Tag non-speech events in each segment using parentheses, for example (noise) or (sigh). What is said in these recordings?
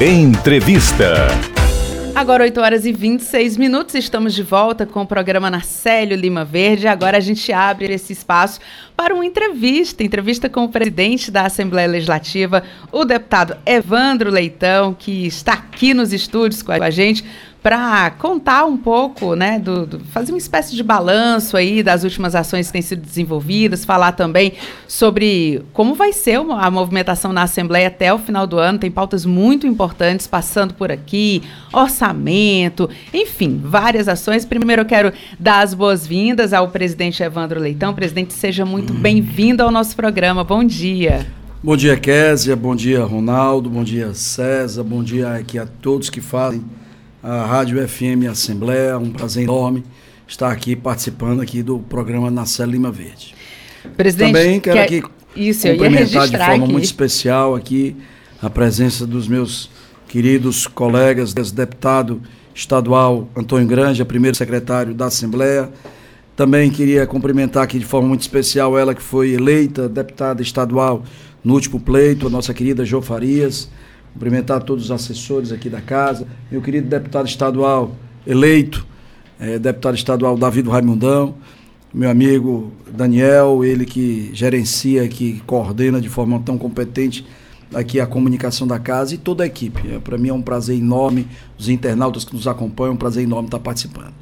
Entrevista. Agora 8 horas e 26 minutos, estamos de volta com o programa Narcélio Lima Verde. Agora a gente abre esse espaço para uma entrevista, entrevista com o presidente da Assembleia Legislativa, o deputado Evandro Leitão, que está aqui nos estúdios com a gente para contar um pouco, né, do, do, fazer uma espécie de balanço aí das últimas ações que têm sido desenvolvidas, falar também sobre como vai ser a movimentação na Assembleia até o final do ano. Tem pautas muito importantes passando por aqui, orçamento, enfim, várias ações. Primeiro eu quero dar as boas-vindas ao presidente Evandro Leitão. Presidente, seja muito hum. bem-vindo ao nosso programa. Bom dia. Bom dia, Késia. Bom dia, Ronaldo. Bom dia, César. Bom dia aqui a todos que fazem a Rádio FM Assembleia. Um prazer enorme estar aqui participando aqui do programa Nacela Lima Verde. Presidente, também quero aqui isso, cumprimentar de forma aqui. muito especial aqui a presença dos meus queridos colegas, deputado estadual Antônio Granja, primeiro secretário da Assembleia. Também queria cumprimentar aqui de forma muito especial ela que foi eleita deputada estadual no último pleito, a nossa querida Jo Farias cumprimentar todos os assessores aqui da casa, meu querido deputado estadual eleito, é, deputado estadual David Raimundão, meu amigo Daniel, ele que gerencia, que coordena de forma tão competente aqui a comunicação da casa e toda a equipe. É, Para mim é um prazer enorme, os internautas que nos acompanham, é um prazer enorme estar participando.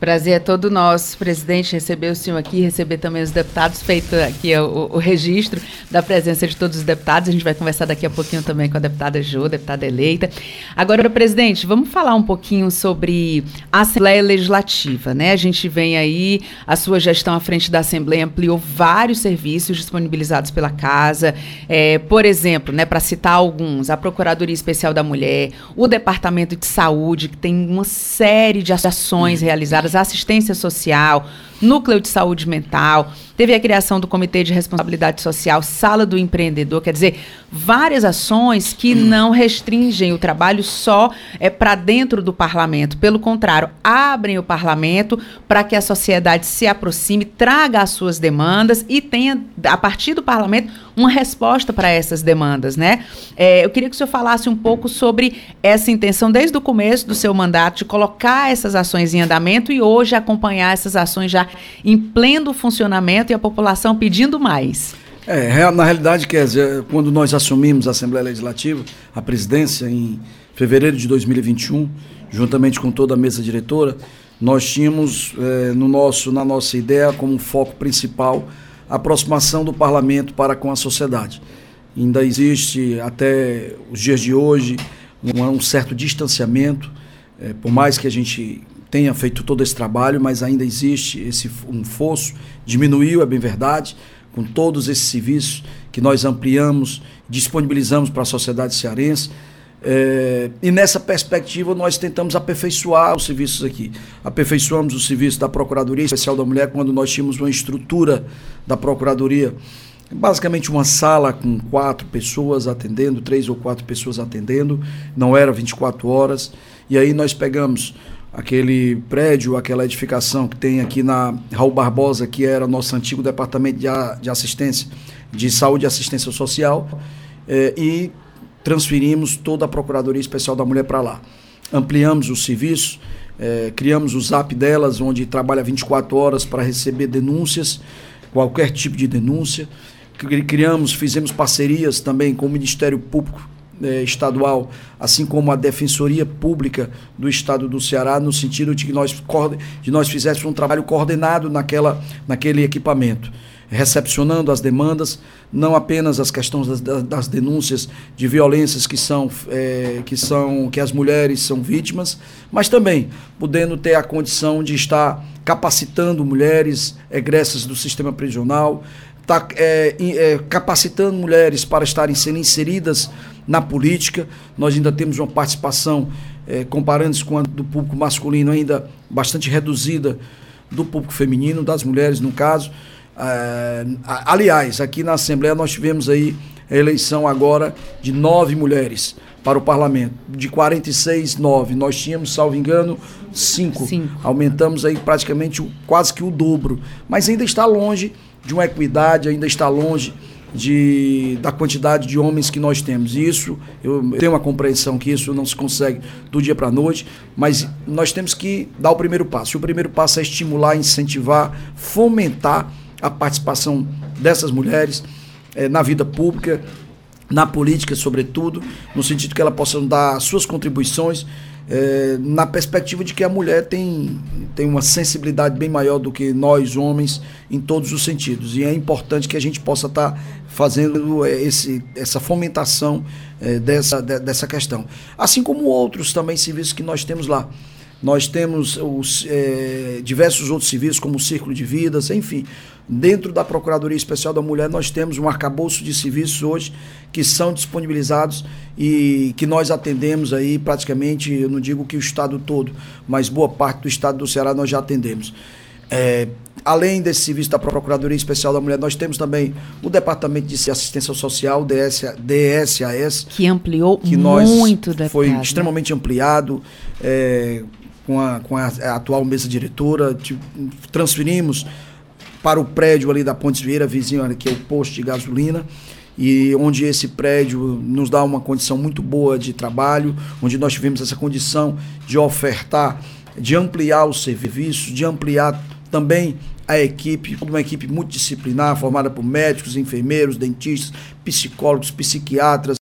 Prazer é todo nosso, presidente, receber o senhor aqui, receber também os deputados, feito aqui o, o, registro da presença de todos os deputados. A gente vai conversar daqui a pouquinho também com a deputada Jo, deputada eleita. Agora, presidente, vamos falar um pouquinho sobre a Assembleia Legislativa, né? A gente vem aí, a sua gestão à frente da Assembleia ampliou vários serviços disponibilizados pela casa. É, por exemplo, né, para citar alguns, a Procuradoria Especial da Mulher, o Departamento de Saúde, que tem uma série de ações realizadas assistência social, núcleo de saúde mental, teve a criação do Comitê de Responsabilidade Social, Sala do Empreendedor, quer dizer, várias ações que hum. não restringem o trabalho só é, para dentro do parlamento. Pelo contrário, abrem o parlamento para que a sociedade se aproxime, traga as suas demandas e tenha, a partir do parlamento, uma resposta para essas demandas. Né? É, eu queria que o senhor falasse um pouco sobre essa intenção, desde o começo do seu mandato, de colocar essas ações em andamento e hoje acompanhar essas ações já em pleno funcionamento e a população pedindo mais. É, na realidade, dizer, quando nós assumimos a Assembleia Legislativa, a presidência, em fevereiro de 2021, juntamente com toda a mesa diretora, nós tínhamos é, no nosso, na nossa ideia como foco principal a aproximação do parlamento para com a sociedade. Ainda existe, até os dias de hoje, um, um certo distanciamento, é, por mais que a gente tenha feito todo esse trabalho, mas ainda existe esse um fosso, diminuiu, é bem verdade, com todos esses serviços que nós ampliamos, disponibilizamos para a sociedade cearense. É, e nessa perspectiva nós tentamos aperfeiçoar os serviços aqui. Aperfeiçoamos o serviço da Procuradoria Especial da Mulher quando nós tínhamos uma estrutura da Procuradoria, basicamente uma sala com quatro pessoas atendendo, três ou quatro pessoas atendendo, não era 24 horas. E aí nós pegamos aquele prédio, aquela edificação que tem aqui na Raul Barbosa, que era nosso antigo departamento de, de assistência, de saúde e assistência social, eh, e transferimos toda a Procuradoria Especial da Mulher para lá. Ampliamos o serviço, eh, criamos o zap delas, onde trabalha 24 horas para receber denúncias, qualquer tipo de denúncia. Criamos, fizemos parcerias também com o Ministério Público eh, estadual, assim como a Defensoria Pública do Estado do Ceará, no sentido de que nós, de nós fizéssemos um trabalho coordenado naquela, naquele equipamento, recepcionando as demandas, não apenas as questões das, das denúncias de violências que são, eh, que são que as mulheres são vítimas, mas também podendo ter a condição de estar capacitando mulheres egressas do sistema prisional, tá, é, é, capacitando mulheres para estarem sendo inseridas na política. Nós ainda temos uma participação, é, comparando-se com a do público masculino, ainda bastante reduzida do público feminino, das mulheres, no caso. É, aliás, aqui na Assembleia nós tivemos aí a eleição agora de nove mulheres para o parlamento. De 46, nove. Nós tínhamos, salvo engano, cinco. cinco. Aumentamos aí praticamente quase que o dobro. Mas ainda está longe de uma equidade, ainda está longe de, da quantidade de homens que nós temos. Isso, eu tenho uma compreensão que isso não se consegue do dia para a noite, mas nós temos que dar o primeiro passo. E o primeiro passo é estimular, incentivar, fomentar a participação dessas mulheres é, na vida pública, na política, sobretudo, no sentido que elas possam dar suas contribuições é, na perspectiva de que a mulher tem, tem uma sensibilidade bem maior do que nós, homens, em todos os sentidos. E é importante que a gente possa estar tá fazendo esse, essa fomentação é, dessa, de, dessa questão. Assim como outros também serviços que nós temos lá. Nós temos os, é, diversos outros serviços, como o Círculo de Vidas, enfim. Dentro da Procuradoria Especial da Mulher, nós temos um arcabouço de serviços hoje que são disponibilizados e que nós atendemos aí praticamente, eu não digo que o estado todo, mas boa parte do estado do Ceará nós já atendemos. É, além desse serviço da Procuradoria Especial da Mulher, nós temos também o Departamento de Assistência Social, DS, DSAS. Que ampliou que muito, nós Foi né? extremamente ampliado. É, com a, com a, a atual mesa diretora, tipo, transferimos para o prédio ali da Pontes Vieira, vizinho ali, que é o posto de gasolina, e onde esse prédio nos dá uma condição muito boa de trabalho, onde nós tivemos essa condição de ofertar, de ampliar os serviços, de ampliar também a equipe, uma equipe multidisciplinar, formada por médicos, enfermeiros, dentistas, psicólogos, psiquiatras,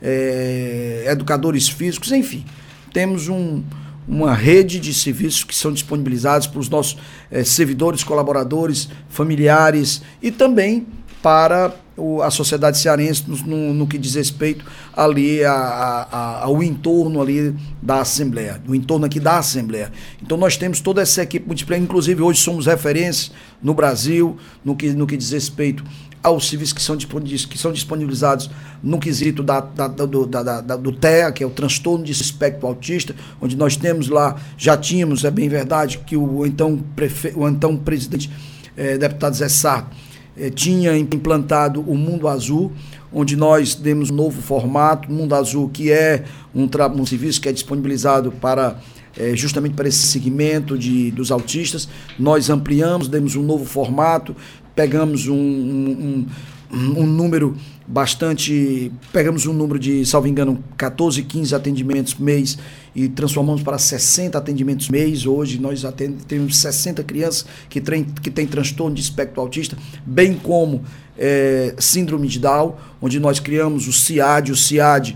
é, educadores físicos, enfim. Temos um, uma rede de serviços que são disponibilizados para os nossos eh, servidores, colaboradores, familiares e também para o, a sociedade cearense no, no, no, que diz respeito ali a, a, ao entorno ali da Assembleia, o entorno aqui da Assembleia. Então nós temos toda essa equipe multiplayer, inclusive hoje somos referência no Brasil no que, no que diz respeito aos que são, que são disponibilizados no quesito da, da, do, da, da, do TEA, que é o transtorno de espectro autista, onde nós temos lá, já tínhamos, é bem verdade, que o então, prefe, o então presidente, eh, deputado Zé Sarto, eh, tinha implantado o Mundo Azul, onde nós demos um novo formato, Mundo Azul, que é um, um serviço que é disponibilizado para é, justamente para esse segmento de, dos autistas. Nós ampliamos, demos um novo formato, pegamos um, um, um, número bastante. Pegamos um número de, salvo engano, 14, 15 atendimentos mês e transformamos para 60 atendimentos mês. Hoje nós temos 60 crianças que têm, que têm transtorno de espectro autista, bem como é, síndrome de Down, onde nós criamos o CIAD. O CIAD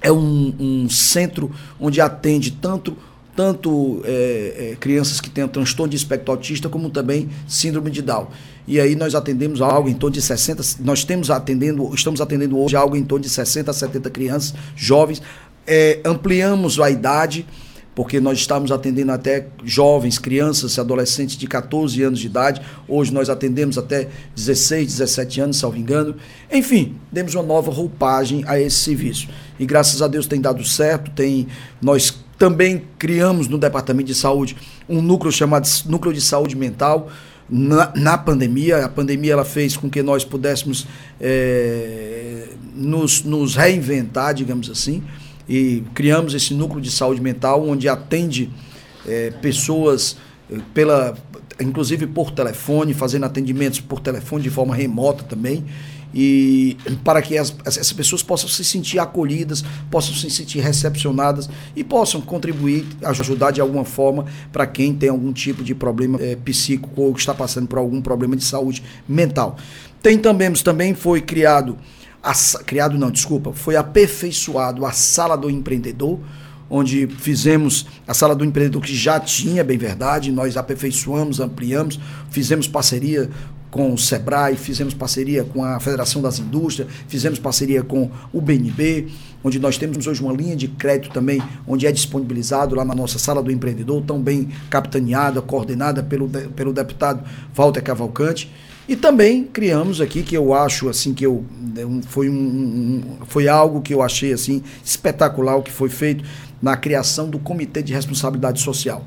é um, um centro onde atende tanto tanto é, é, crianças que têm transtorno de espectro autista, como também síndrome de Down. E aí nós atendemos algo em torno de 60, nós temos atendendo, estamos atendendo hoje algo em torno de 60 a 70 crianças, jovens. É, ampliamos a idade, porque nós estamos atendendo até jovens, crianças, adolescentes de 14 anos de idade. Hoje nós atendemos até 16, 17 anos, salvo engano. Enfim, demos uma nova roupagem a esse serviço. E graças a Deus tem dado certo, tem nós também criamos no Departamento de Saúde um núcleo chamado Núcleo de Saúde Mental. Na, na pandemia, a pandemia ela fez com que nós pudéssemos é, nos, nos reinventar, digamos assim, e criamos esse núcleo de saúde mental onde atende é, pessoas é, pela inclusive por telefone, fazendo atendimentos por telefone de forma remota também e para que as, essas pessoas possam se sentir acolhidas, possam se sentir recepcionadas e possam contribuir, ajudar de alguma forma para quem tem algum tipo de problema é, psíquico ou está passando por algum problema de saúde mental. Tem também, também foi criado, a, criado não, desculpa, foi aperfeiçoado a sala do empreendedor, onde fizemos a sala do empreendedor que já tinha, bem verdade, nós aperfeiçoamos, ampliamos, fizemos parceria com o Sebrae, fizemos parceria com a Federação das Indústrias, fizemos parceria com o BNB, onde nós temos hoje uma linha de crédito também, onde é disponibilizado lá na nossa sala do empreendedor, tão bem capitaneada, coordenada pelo, pelo deputado Walter Cavalcante. E também criamos aqui, que eu acho assim, que eu, foi, um, um, foi algo que eu achei assim espetacular o que foi feito na criação do Comitê de Responsabilidade Social.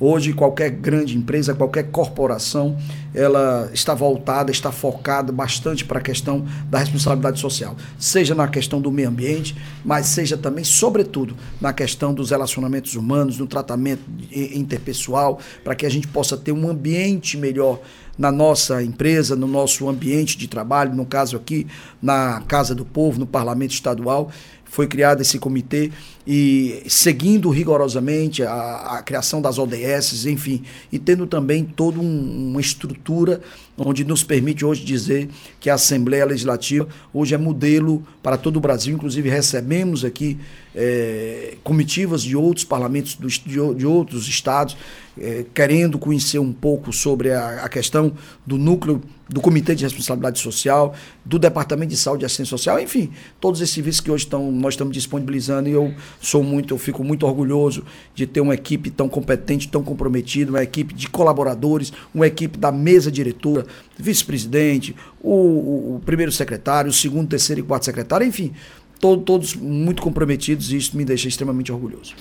Hoje, qualquer grande empresa, qualquer corporação, ela está voltada, está focada bastante para a questão da responsabilidade social. Seja na questão do meio ambiente, mas seja também, sobretudo, na questão dos relacionamentos humanos, no tratamento interpessoal, para que a gente possa ter um ambiente melhor na nossa empresa, no nosso ambiente de trabalho, no caso aqui, na Casa do Povo, no Parlamento Estadual foi criado esse comitê e seguindo rigorosamente a, a criação das ODS, enfim, e tendo também toda um, uma estrutura onde nos permite hoje dizer que a Assembleia Legislativa hoje é modelo para todo o Brasil, inclusive recebemos aqui é, comitivas de outros parlamentos do, de, de outros estados, é, querendo conhecer um pouco sobre a, a, questão do núcleo do Comitê de Responsabilidade Social, do Departamento de Saúde e Assistência Social, enfim, todos esses serviços que hoje estão, nós estamos disponibilizando. E eu sou muito, eu fico muito orgulhoso de ter uma equipe tão competente, tão comprometida, uma equipe de colaboradores, uma equipe da mesa diretora, vice-presidente, o, o, o primeiro secretário, o segundo, terceiro e quarto secretário, enfim, todo, todos muito comprometidos e isso me deixa extremamente orgulhoso.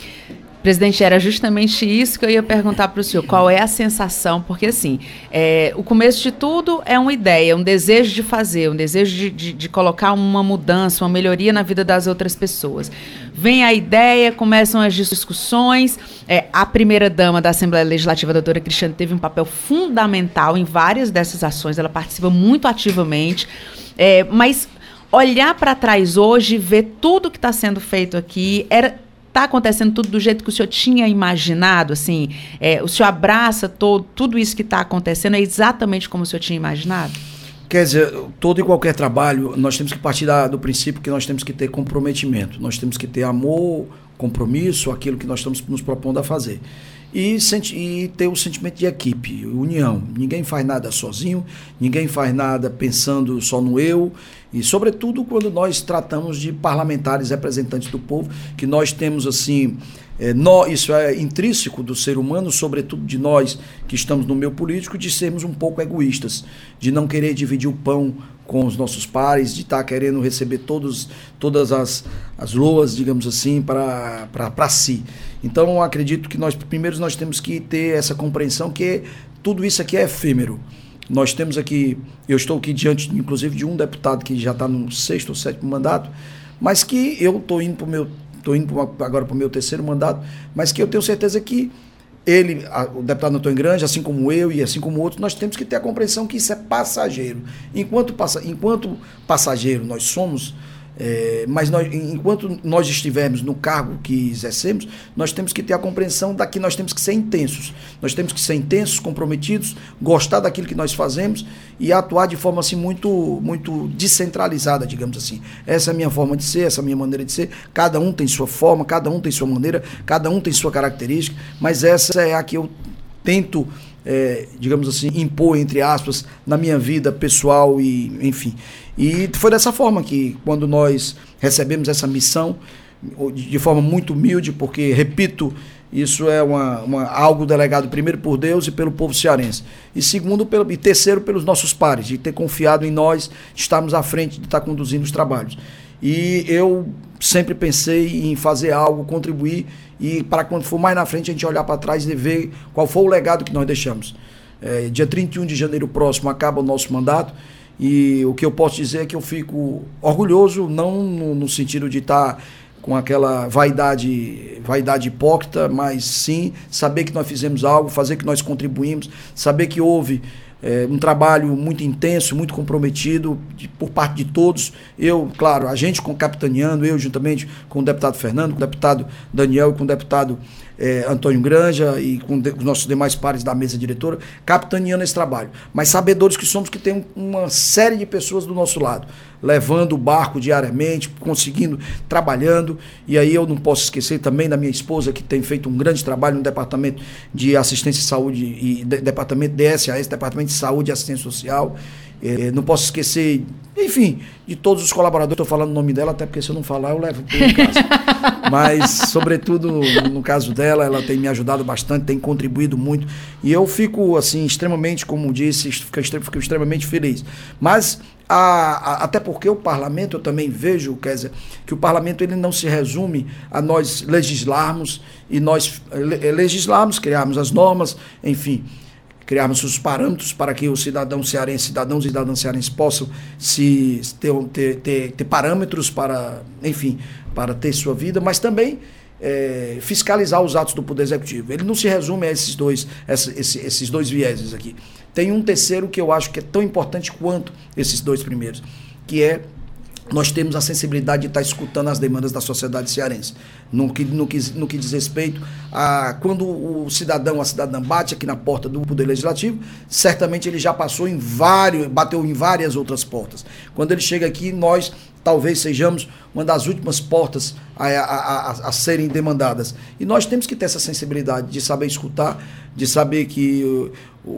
Presidente, era justamente isso que eu ia perguntar para o senhor. Qual é a sensação? Porque, assim, é, o começo de tudo é uma ideia, um desejo de fazer, um desejo de, de, de colocar uma mudança, uma melhoria na vida das outras pessoas. Vem a ideia, começam as discussões. É, a primeira-dama da Assembleia Legislativa, a doutora Cristiane, teve um papel fundamental em várias dessas ações, ela participa muito ativamente. É, mas olhar para trás hoje, ver tudo que está sendo feito aqui, era está acontecendo tudo do jeito que o senhor tinha imaginado? Assim, é, o senhor abraça todo, tudo isso que está acontecendo é exatamente como o senhor tinha imaginado? Quer dizer, todo e qualquer trabalho, nós temos que partir da, do princípio que nós temos que ter comprometimento, nós temos que ter amor, compromisso, aquilo que nós estamos nos propondo a fazer. E, e ter o sentimento de equipe, união. Ninguém faz nada sozinho, ninguém faz nada pensando só no eu, e, sobretudo, quando nós tratamos de parlamentares representantes do povo, que nós temos, assim, é, nós, isso é intrínseco do ser humano, sobretudo de nós que estamos no meio político, de sermos um pouco egoístas, de não querer dividir o pão com os nossos pares, de estar tá querendo receber todos, todas as, as loas, digamos assim, para si. Então, acredito que nós, primeiro, nós temos que ter essa compreensão que tudo isso aqui é efêmero. Nós temos aqui, eu estou aqui diante, inclusive, de um deputado que já está no sexto ou sétimo mandato, mas que eu estou indo para o meu, estou indo agora para o meu terceiro mandato, mas que eu tenho certeza que ele, a, o deputado Antônio Grande, assim como eu e assim como outros, nós temos que ter a compreensão que isso é passageiro. Enquanto, passa, enquanto passageiro nós somos, é, mas nós, enquanto nós estivermos no cargo que exercemos, nós temos que ter a compreensão da que nós temos que ser intensos. Nós temos que ser intensos, comprometidos, gostar daquilo que nós fazemos e atuar de forma assim muito, muito descentralizada, digamos assim. Essa é a minha forma de ser, essa é a minha maneira de ser. Cada um tem sua forma, cada um tem sua maneira, cada um tem sua característica, mas essa é a que eu tento é, digamos assim, impor, entre aspas, na minha vida pessoal e, enfim. E foi dessa forma que, quando nós recebemos essa missão, de forma muito humilde, porque, repito, isso é uma, uma, algo delegado primeiro por Deus e pelo povo cearense. E segundo, pelo, e terceiro, pelos nossos pares, de ter confiado em nós, estarmos à frente de estar conduzindo os trabalhos. E eu sempre pensei em fazer algo, contribuir e para quando for mais na frente a gente olhar para trás e ver qual foi o legado que nós deixamos. É, dia 31 de janeiro próximo acaba o nosso mandato e o que eu posso dizer é que eu fico orgulhoso, não no, no sentido de estar tá com aquela vaidade, vaidade hipócrita, mas sim saber que nós fizemos algo, fazer que nós contribuímos, saber que houve é, um trabalho muito intenso, muito comprometido de, por parte de todos. Eu, claro, a gente com capitaneando, eu juntamente com o deputado Fernando, com o deputado Daniel e com o deputado é, Antônio Granja e com de, os nossos demais pares da mesa diretora, capitaneando esse trabalho. Mas sabedores que somos que tem uma série de pessoas do nosso lado, levando o barco diariamente, conseguindo, trabalhando. E aí eu não posso esquecer também da minha esposa, que tem feito um grande trabalho no Departamento de Assistência e Saúde e de, Departamento DSAS, Departamento de Saúde e Assistência Social. É, não posso esquecer, enfim, de todos os colaboradores. Estou falando o nome dela, até porque se eu não falar, eu levo para casa. (laughs) Mas, sobretudo, no caso dela, ela tem me ajudado bastante, tem contribuído muito. E eu fico, assim, extremamente, como disse, fico, extremamente feliz. Mas, a, a, até porque o parlamento, eu também vejo, dizer, que o parlamento ele não se resume a nós legislarmos e nós legislarmos, criarmos as normas, enfim criarmos os parâmetros para que os cidadãos cearenses, cidadãos e cidadãs cearenses possam se ter, ter, ter, ter parâmetros para, enfim, para ter sua vida, mas também é, fiscalizar os atos do Poder Executivo. Ele não se resume a esses dois, esses, esses dois vieses aqui. Tem um terceiro que eu acho que é tão importante quanto esses dois primeiros, que é nós temos a sensibilidade de estar escutando as demandas da sociedade cearense. No que, no que, no que diz respeito a quando o cidadão, a cidadã bate aqui na porta do Poder Legislativo, certamente ele já passou em vários, bateu em várias outras portas. Quando ele chega aqui, nós talvez sejamos uma das últimas portas a, a, a, a, serem demandadas. E nós temos que ter essa sensibilidade de saber escutar, de saber que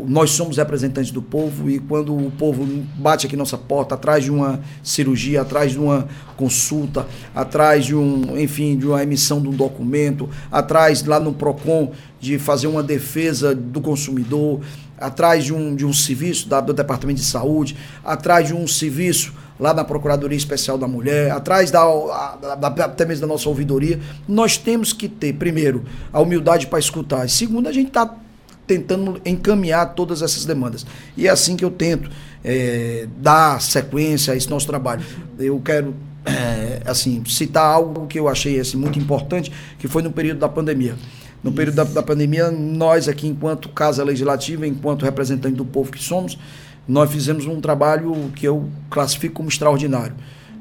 nós somos representantes do povo e quando o povo bate aqui nossa porta, atrás de uma cirurgia, atrás de uma consulta, atrás de um, enfim, de uma emissão de um documento, atrás lá no Procon de fazer uma defesa do consumidor, atrás de um, de um serviço da, do Departamento de Saúde, atrás de um serviço lá na Procuradoria Especial da Mulher, atrás da, da, até mesmo da nossa ouvidoria, nós temos que ter, primeiro, a humildade para escutar. E segundo, a gente está tentando encaminhar todas essas demandas. E é assim que eu tento é, dar sequência a esse nosso trabalho. Eu quero é, assim citar algo que eu achei assim, muito importante, que foi no período da pandemia. No período da, da pandemia, nós aqui, enquanto Casa Legislativa, enquanto representante do povo que somos, nós fizemos um trabalho que eu classifico como extraordinário.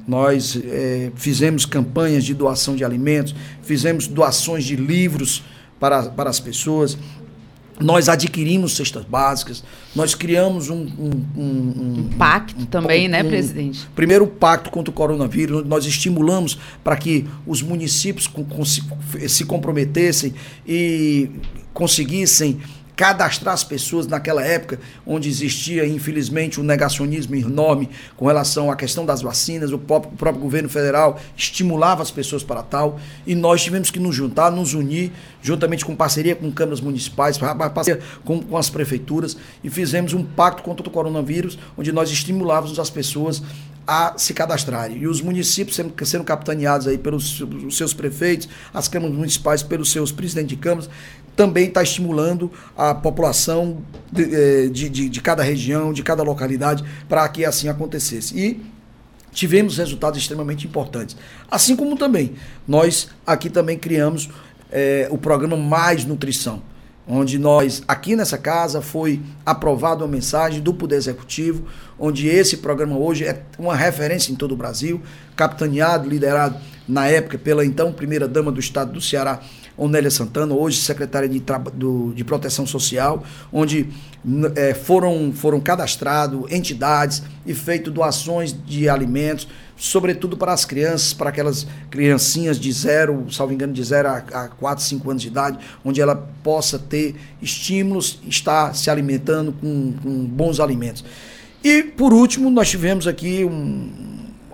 Nós é, fizemos campanhas de doação de alimentos, fizemos doações de livros para, para as pessoas, nós adquirimos cestas básicas, nós criamos um. Um, um, um pacto também, né, presidente? Primeiro, pacto contra o coronavírus, nós estimulamos para que os municípios se comprometessem e conseguissem cadastrar as pessoas naquela época, onde existia, infelizmente, um negacionismo enorme com relação à questão das vacinas, o próprio, o próprio governo federal estimulava as pessoas para tal, e nós tivemos que nos juntar, nos unir, juntamente com parceria com câmaras municipais, parceria com, com as prefeituras, e fizemos um pacto contra o coronavírus, onde nós estimulávamos as pessoas a se cadastrarem. E os municípios sendo, sendo capitaneados aí pelos, seus prefeitos, as câmaras municipais pelos seus presidentes de câmaras, também está estimulando a população de, eh, de, de, de cada região, de cada localidade, para que assim acontecesse. E tivemos resultados extremamente importantes. Assim como também nós aqui também criamos é, o programa Mais Nutrição, onde nós, aqui nessa casa, foi aprovada uma mensagem do Poder Executivo, onde esse programa hoje é uma referência em todo o Brasil, capitaneado, liderado na época pela então primeira-dama do estado do Ceará, Onélia Santana, hoje secretária de, do, de Proteção Social, onde é, foram, foram cadastrados entidades e feito doações de alimentos, sobretudo para as crianças, para aquelas criancinhas de zero, salvo engano, de zero a, a 4, 5 anos de idade, onde ela possa ter estímulos, estar se alimentando com, com bons alimentos. E, por último, nós tivemos aqui um,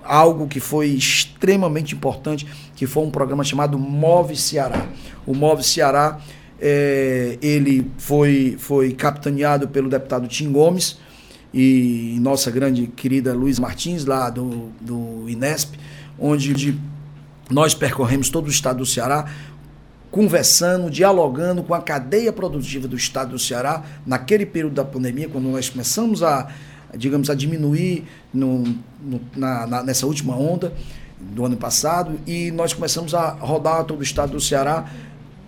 algo que foi extremamente importante, que foi um programa chamado Move Ceará. O Move Ceará, é, ele foi, foi capitaneado pelo deputado Tim Gomes e nossa grande querida Luiz Martins, lá do, do Inesp, onde nós percorremos todo o estado do Ceará, conversando, dialogando com a cadeia produtiva do estado do Ceará, naquele período da pandemia, quando nós começamos a digamos, a diminuir no, no, na, na, nessa última onda do ano passado e nós começamos a rodar todo o estado do Ceará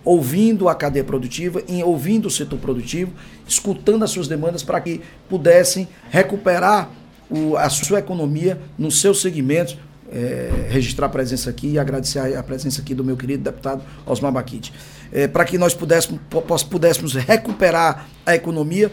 ouvindo a cadeia produtiva, em, ouvindo o setor produtivo, escutando as suas demandas para que pudessem recuperar o, a sua economia nos seus segmentos, é, registrar a presença aqui e agradecer a, presença aqui do meu querido deputado Osmar Baquite. É, para que nós pudéssemos, pudéssemos recuperar a economia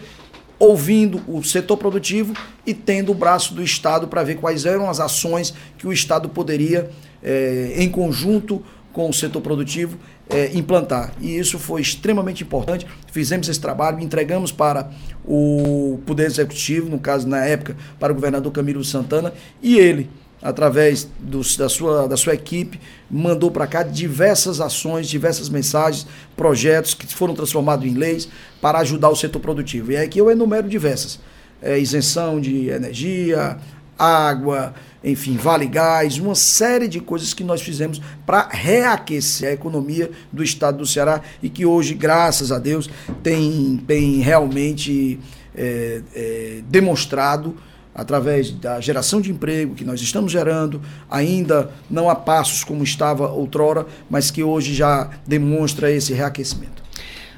ouvindo o setor produtivo e tendo o braço do Estado para ver quais eram as ações que o Estado poderia, é, em conjunto com o setor produtivo, é, implantar. E isso foi extremamente importante. Fizemos esse trabalho, entregamos para o Poder Executivo, no caso, na época, para o governador Camilo Santana, e ele através do, da, sua, da sua equipe, mandou para cá diversas ações, diversas mensagens, projetos que foram transformados em leis para ajudar o setor produtivo. E aqui eu enumero diversas. É, isenção de energia, água, enfim, vale gás, uma série de coisas que nós fizemos para reaquecer a economia do estado do Ceará e que hoje, graças a Deus, tem, tem realmente é, é, demonstrado através da geração de emprego que nós estamos gerando, ainda não a passos como estava outrora, mas que hoje já demonstra esse reaquecimento.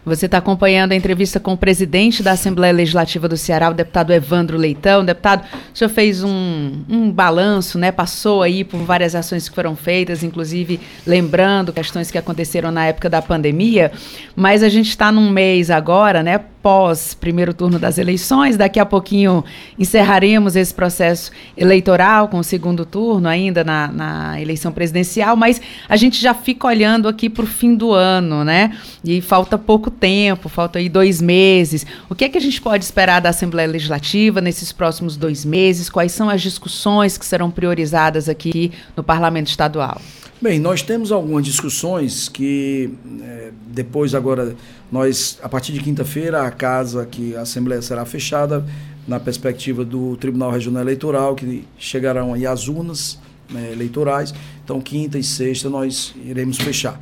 Você está acompanhando a entrevista com o presidente da Assembleia Legislativa do Ceará, o deputado Evandro Leitão. Deputado, o senhor fez um, um balanço, né? Passou aí por várias ações que foram feitas, inclusive lembrando questões que aconteceram na época da pandemia. Mas a gente está num mês agora, né? Pós primeiro turno das eleições. Daqui a pouquinho encerraremos esse processo eleitoral com o segundo turno, ainda na, na eleição presidencial, mas a gente já fica olhando aqui para o fim do ano, né? E falta pouco tempo, falta aí dois meses. O que é que a gente pode esperar da Assembleia Legislativa nesses próximos dois meses? Quais são as discussões que serão priorizadas aqui no Parlamento Estadual? Bem, nós temos algumas discussões que é, depois agora nós, a partir de quinta-feira, a casa que a Assembleia será fechada na perspectiva do Tribunal Regional Eleitoral, que chegarão aí as urnas né, eleitorais. Então, quinta e sexta nós iremos fechar.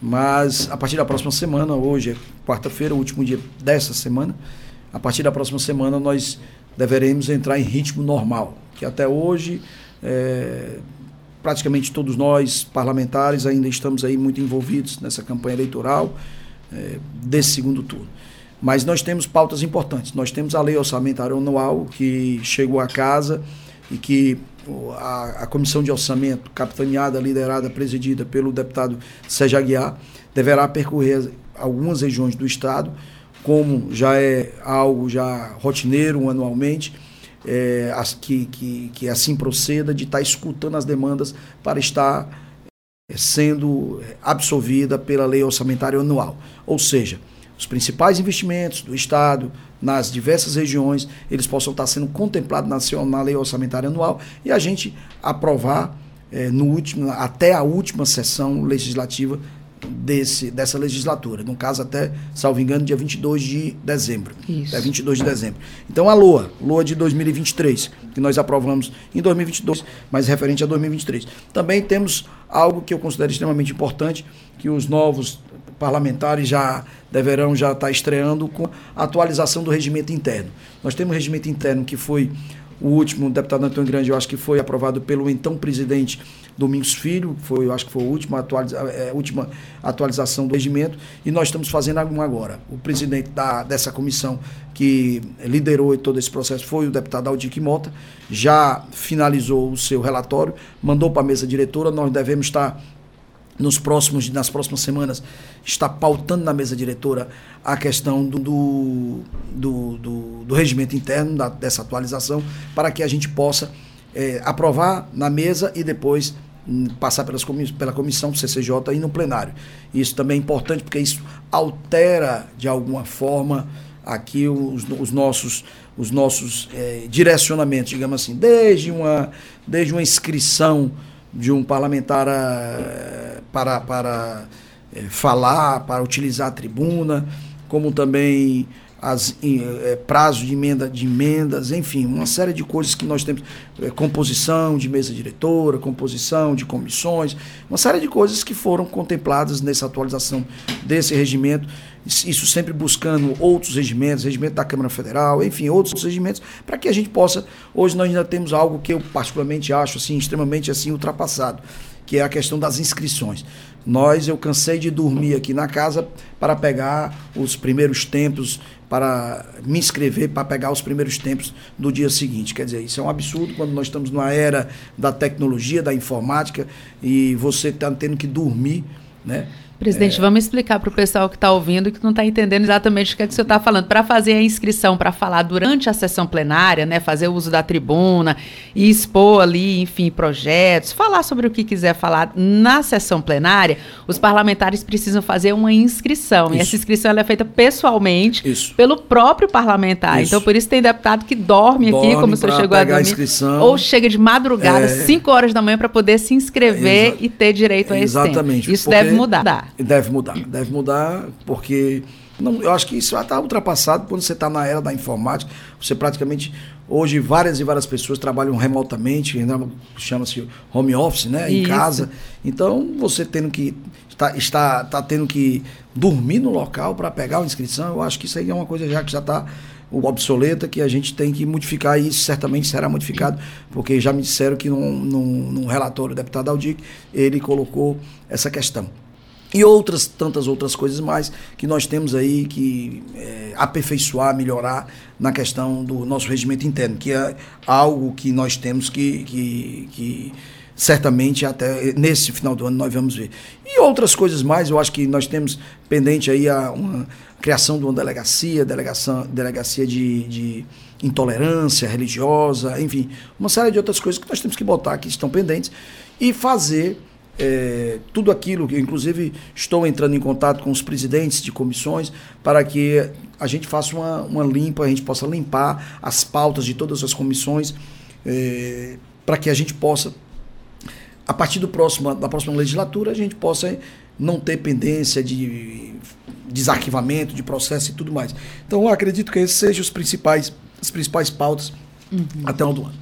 Mas a partir da próxima semana, hoje é quarta-feira, o último dia dessa semana, a partir da próxima semana nós deveremos entrar em ritmo normal, que até hoje é, praticamente todos nós, parlamentares, ainda estamos aí muito envolvidos nessa campanha eleitoral é, desse segundo turno. Mas nós temos pautas importantes. Nós temos a lei orçamentária anual que chegou à casa e que a, a comissão de orçamento, capitaneada, liderada, presidida pelo deputado Sérgio Aguiar, deverá percorrer algumas regiões do estado, como já é algo já rotineiro anualmente, é, as, que, que, que assim proceda, de estar tá escutando as demandas para estar é, sendo absolvida pela lei orçamentária anual. Ou seja, os principais investimentos do Estado nas diversas regiões, eles possam estar sendo contemplados na, na lei orçamentária anual e a gente aprovar é, no último, até a última sessão legislativa desse, dessa legislatura. No caso, até, salvo engano, dia 22 de dezembro. Isso. Até 22 de dezembro. Então, a LOA, LOA de 2023, que nós aprovamos em 2022, mas referente a 2023. Também temos algo que eu considero extremamente importante, que os novos parlamentares já deverão já estar estreando com a atualização do regimento interno. Nós temos um regimento interno que foi o último, o deputado Antônio Grande, eu acho que foi aprovado pelo então presidente Domingos Filho, foi, eu acho que foi a última, atualiza, é, última atualização do regimento, e nós estamos fazendo alguma agora. O presidente da, dessa comissão que liderou todo esse processo foi o deputado Aldir Mota, já finalizou o seu relatório, mandou para a mesa diretora, nós devemos estar nos próximos, nas próximas semanas, está pautando na mesa diretora a questão do, do, do, do, do regimento interno, da, dessa atualização, para que a gente possa é, aprovar na mesa e depois hum, passar pelas comiss pela comissão CCJ e no plenário. Isso também é importante porque isso altera de alguma forma aqui os, os nossos os nossos é, direcionamentos, digamos assim, desde uma desde uma inscrição de um parlamentar eh, para, para é, falar, para utilizar a tribuna, como também as é, prazo de emenda de emendas, enfim, uma série de coisas que nós temos, é, composição de mesa diretora, composição de comissões, uma série de coisas que foram contempladas nessa atualização desse regimento, isso sempre buscando outros regimentos, regimento da Câmara Federal, enfim, outros regimentos, para que a gente possa, hoje nós ainda temos algo que eu particularmente acho assim extremamente assim ultrapassado, que é a questão das inscrições. Nós, eu cansei de dormir aqui na casa para pegar os primeiros tempos, para me inscrever, para pegar os primeiros tempos do dia seguinte. Quer dizer, isso é um absurdo quando nós estamos numa era da tecnologia, da informática, e você está tendo que dormir, né? Presidente, é... vamos explicar para o pessoal que está ouvindo e que não está entendendo exatamente o que, é que o senhor está falando. Para fazer a inscrição, para falar durante a sessão plenária, né, fazer o uso da tribuna e expor ali, enfim, projetos, falar sobre o que quiser falar na sessão plenária, os parlamentares precisam fazer uma inscrição. Isso. E essa inscrição é feita pessoalmente isso. pelo próprio parlamentar. Isso. Então, por isso tem deputado que dorme, dorme aqui, como o senhor chegou a dormir, a ou chega de madrugada, 5 é... horas da manhã, para poder se inscrever e ter direito a esse Exatamente. tempo. Isso deve mudar. Deve mudar, deve mudar, porque não, eu acho que isso já está ultrapassado quando você está na era da informática. Você praticamente, hoje, várias e várias pessoas trabalham remotamente, né, chama-se home office, né? Em casa. Então, você tendo que. Está, está, está tendo que dormir no local para pegar a inscrição, eu acho que isso aí é uma coisa já que já está obsoleta que a gente tem que modificar e isso certamente será modificado, porque já me disseram que num, num, num relatório do deputado Aldic ele colocou essa questão. E outras, tantas outras coisas mais que nós temos aí que é, aperfeiçoar, melhorar na questão do nosso regimento interno, que é algo que nós temos que, que, que certamente até nesse final do ano nós vamos ver. E outras coisas mais, eu acho que nós temos pendente aí a uma criação de uma delegacia, delegação, delegacia de, de intolerância religiosa, enfim, uma série de outras coisas que nós temos que botar que estão pendentes e fazer é, tudo aquilo que, inclusive, estou entrando em contato com os presidentes de comissões para que a gente faça uma, uma limpa, a gente possa limpar as pautas de todas as comissões, é, para que a gente possa a partir do próximo, da próxima legislatura, a gente possa não ter pendência de desarquivamento de processo e tudo mais. Então, acredito que esses sejam os principais, as principais pautas uhum. até o do ano.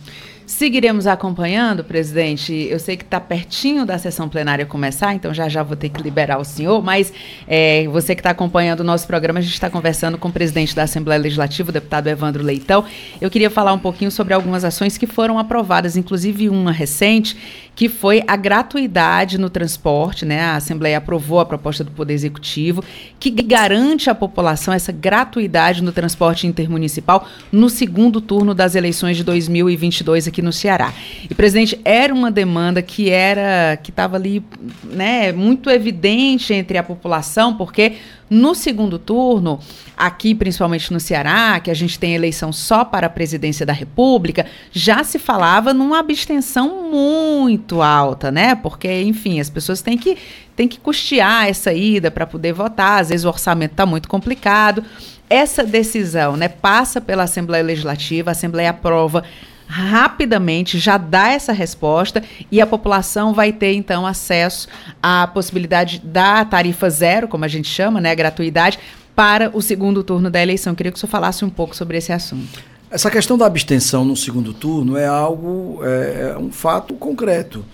Seguiremos acompanhando, presidente. Eu sei que está pertinho da sessão plenária começar, então já já vou ter que liberar o senhor, mas é, você que está acompanhando o nosso programa, a gente está conversando com o presidente da Assembleia Legislativa, o deputado Evandro Leitão. Eu queria falar um pouquinho sobre algumas ações que foram aprovadas, inclusive uma recente, que foi a gratuidade no transporte, né? A Assembleia aprovou a proposta do Poder Executivo, que garante à população essa gratuidade no transporte intermunicipal no segundo turno das eleições de 2022 aqui no Ceará. E, presidente, era uma demanda que era que estava ali, né, muito evidente entre a população, porque no segundo turno, aqui principalmente no Ceará, que a gente tem eleição só para a presidência da República, já se falava numa abstenção muito alta, né? Porque, enfim, as pessoas têm que, têm que custear essa ida para poder votar, às vezes o orçamento está muito complicado. Essa decisão né, passa pela Assembleia Legislativa, a Assembleia aprova rapidamente já dá essa resposta e a população vai ter então acesso à possibilidade da tarifa zero, como a gente chama, né, gratuidade, para o segundo turno da eleição. Queria que o senhor falasse um pouco sobre esse assunto. Essa questão da abstenção no segundo turno é algo, é, é um fato concreto.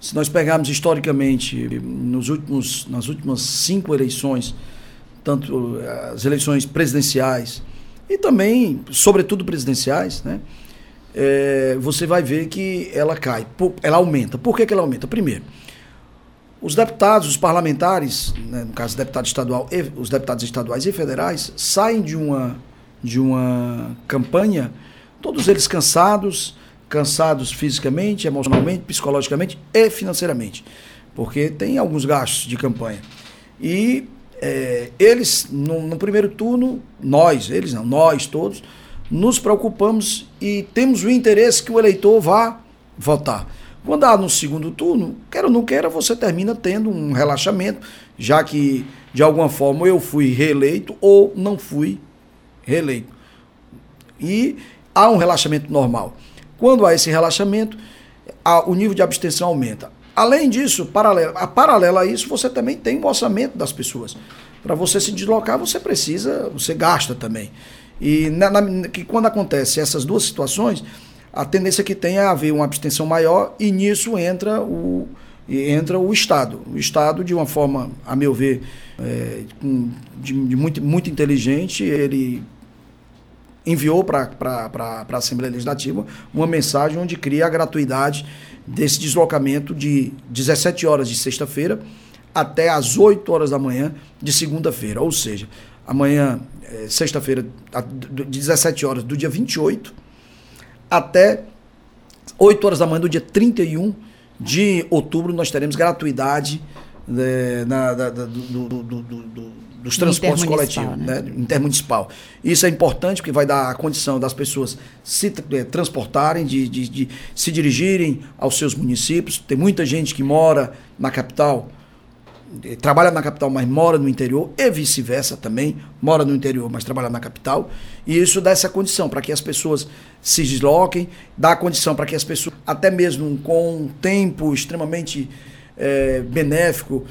Se nós pegarmos historicamente nos últimos, nas últimas cinco eleições, tanto as eleições presidenciais e também, sobretudo presidenciais, né? É, você vai ver que ela cai, ela aumenta. Por que, que ela aumenta? Primeiro, os deputados, os parlamentares, né, no caso deputado estadual, os deputados estaduais e federais, saem de uma, de uma campanha, todos eles cansados, cansados fisicamente, emocionalmente, psicologicamente e financeiramente, porque tem alguns gastos de campanha. E é, eles, no, no primeiro turno, nós, eles não, nós todos, nos preocupamos e temos o interesse que o eleitor vá votar. Quando há no segundo turno, quer ou não queira, você termina tendo um relaxamento, já que de alguma forma eu fui reeleito ou não fui reeleito. E há um relaxamento normal. Quando há esse relaxamento, o nível de abstenção aumenta. Além disso, paralelo, a paralelo a isso, você também tem o orçamento das pessoas. Para você se deslocar, você precisa, você gasta também. E na, na, que quando acontece essas duas situações, a tendência que tem é haver uma abstenção maior e nisso entra o, entra o Estado. O Estado, de uma forma, a meu ver, é, de, de muito, muito inteligente, ele enviou para a Assembleia Legislativa uma mensagem onde cria a gratuidade desse deslocamento de 17 horas de sexta-feira até às 8 horas da manhã de segunda-feira. Ou seja, amanhã, é, sexta-feira, de 17 horas do dia 28, até 8 horas da manhã do dia 31 de outubro, nós teremos gratuidade né, na, da, do, do, do, dos transportes coletivos, né? né? intermunicipal. Isso é importante porque vai dar a condição das pessoas se é, transportarem, de, de, de se dirigirem aos seus municípios. Tem muita gente que mora na capital trabalha na capital, mas mora no interior, e vice-versa também, mora no interior, mas trabalha na capital. E isso dá essa condição para que as pessoas se desloquem, dá a condição para que as pessoas, até mesmo com um tempo extremamente é, benéfico,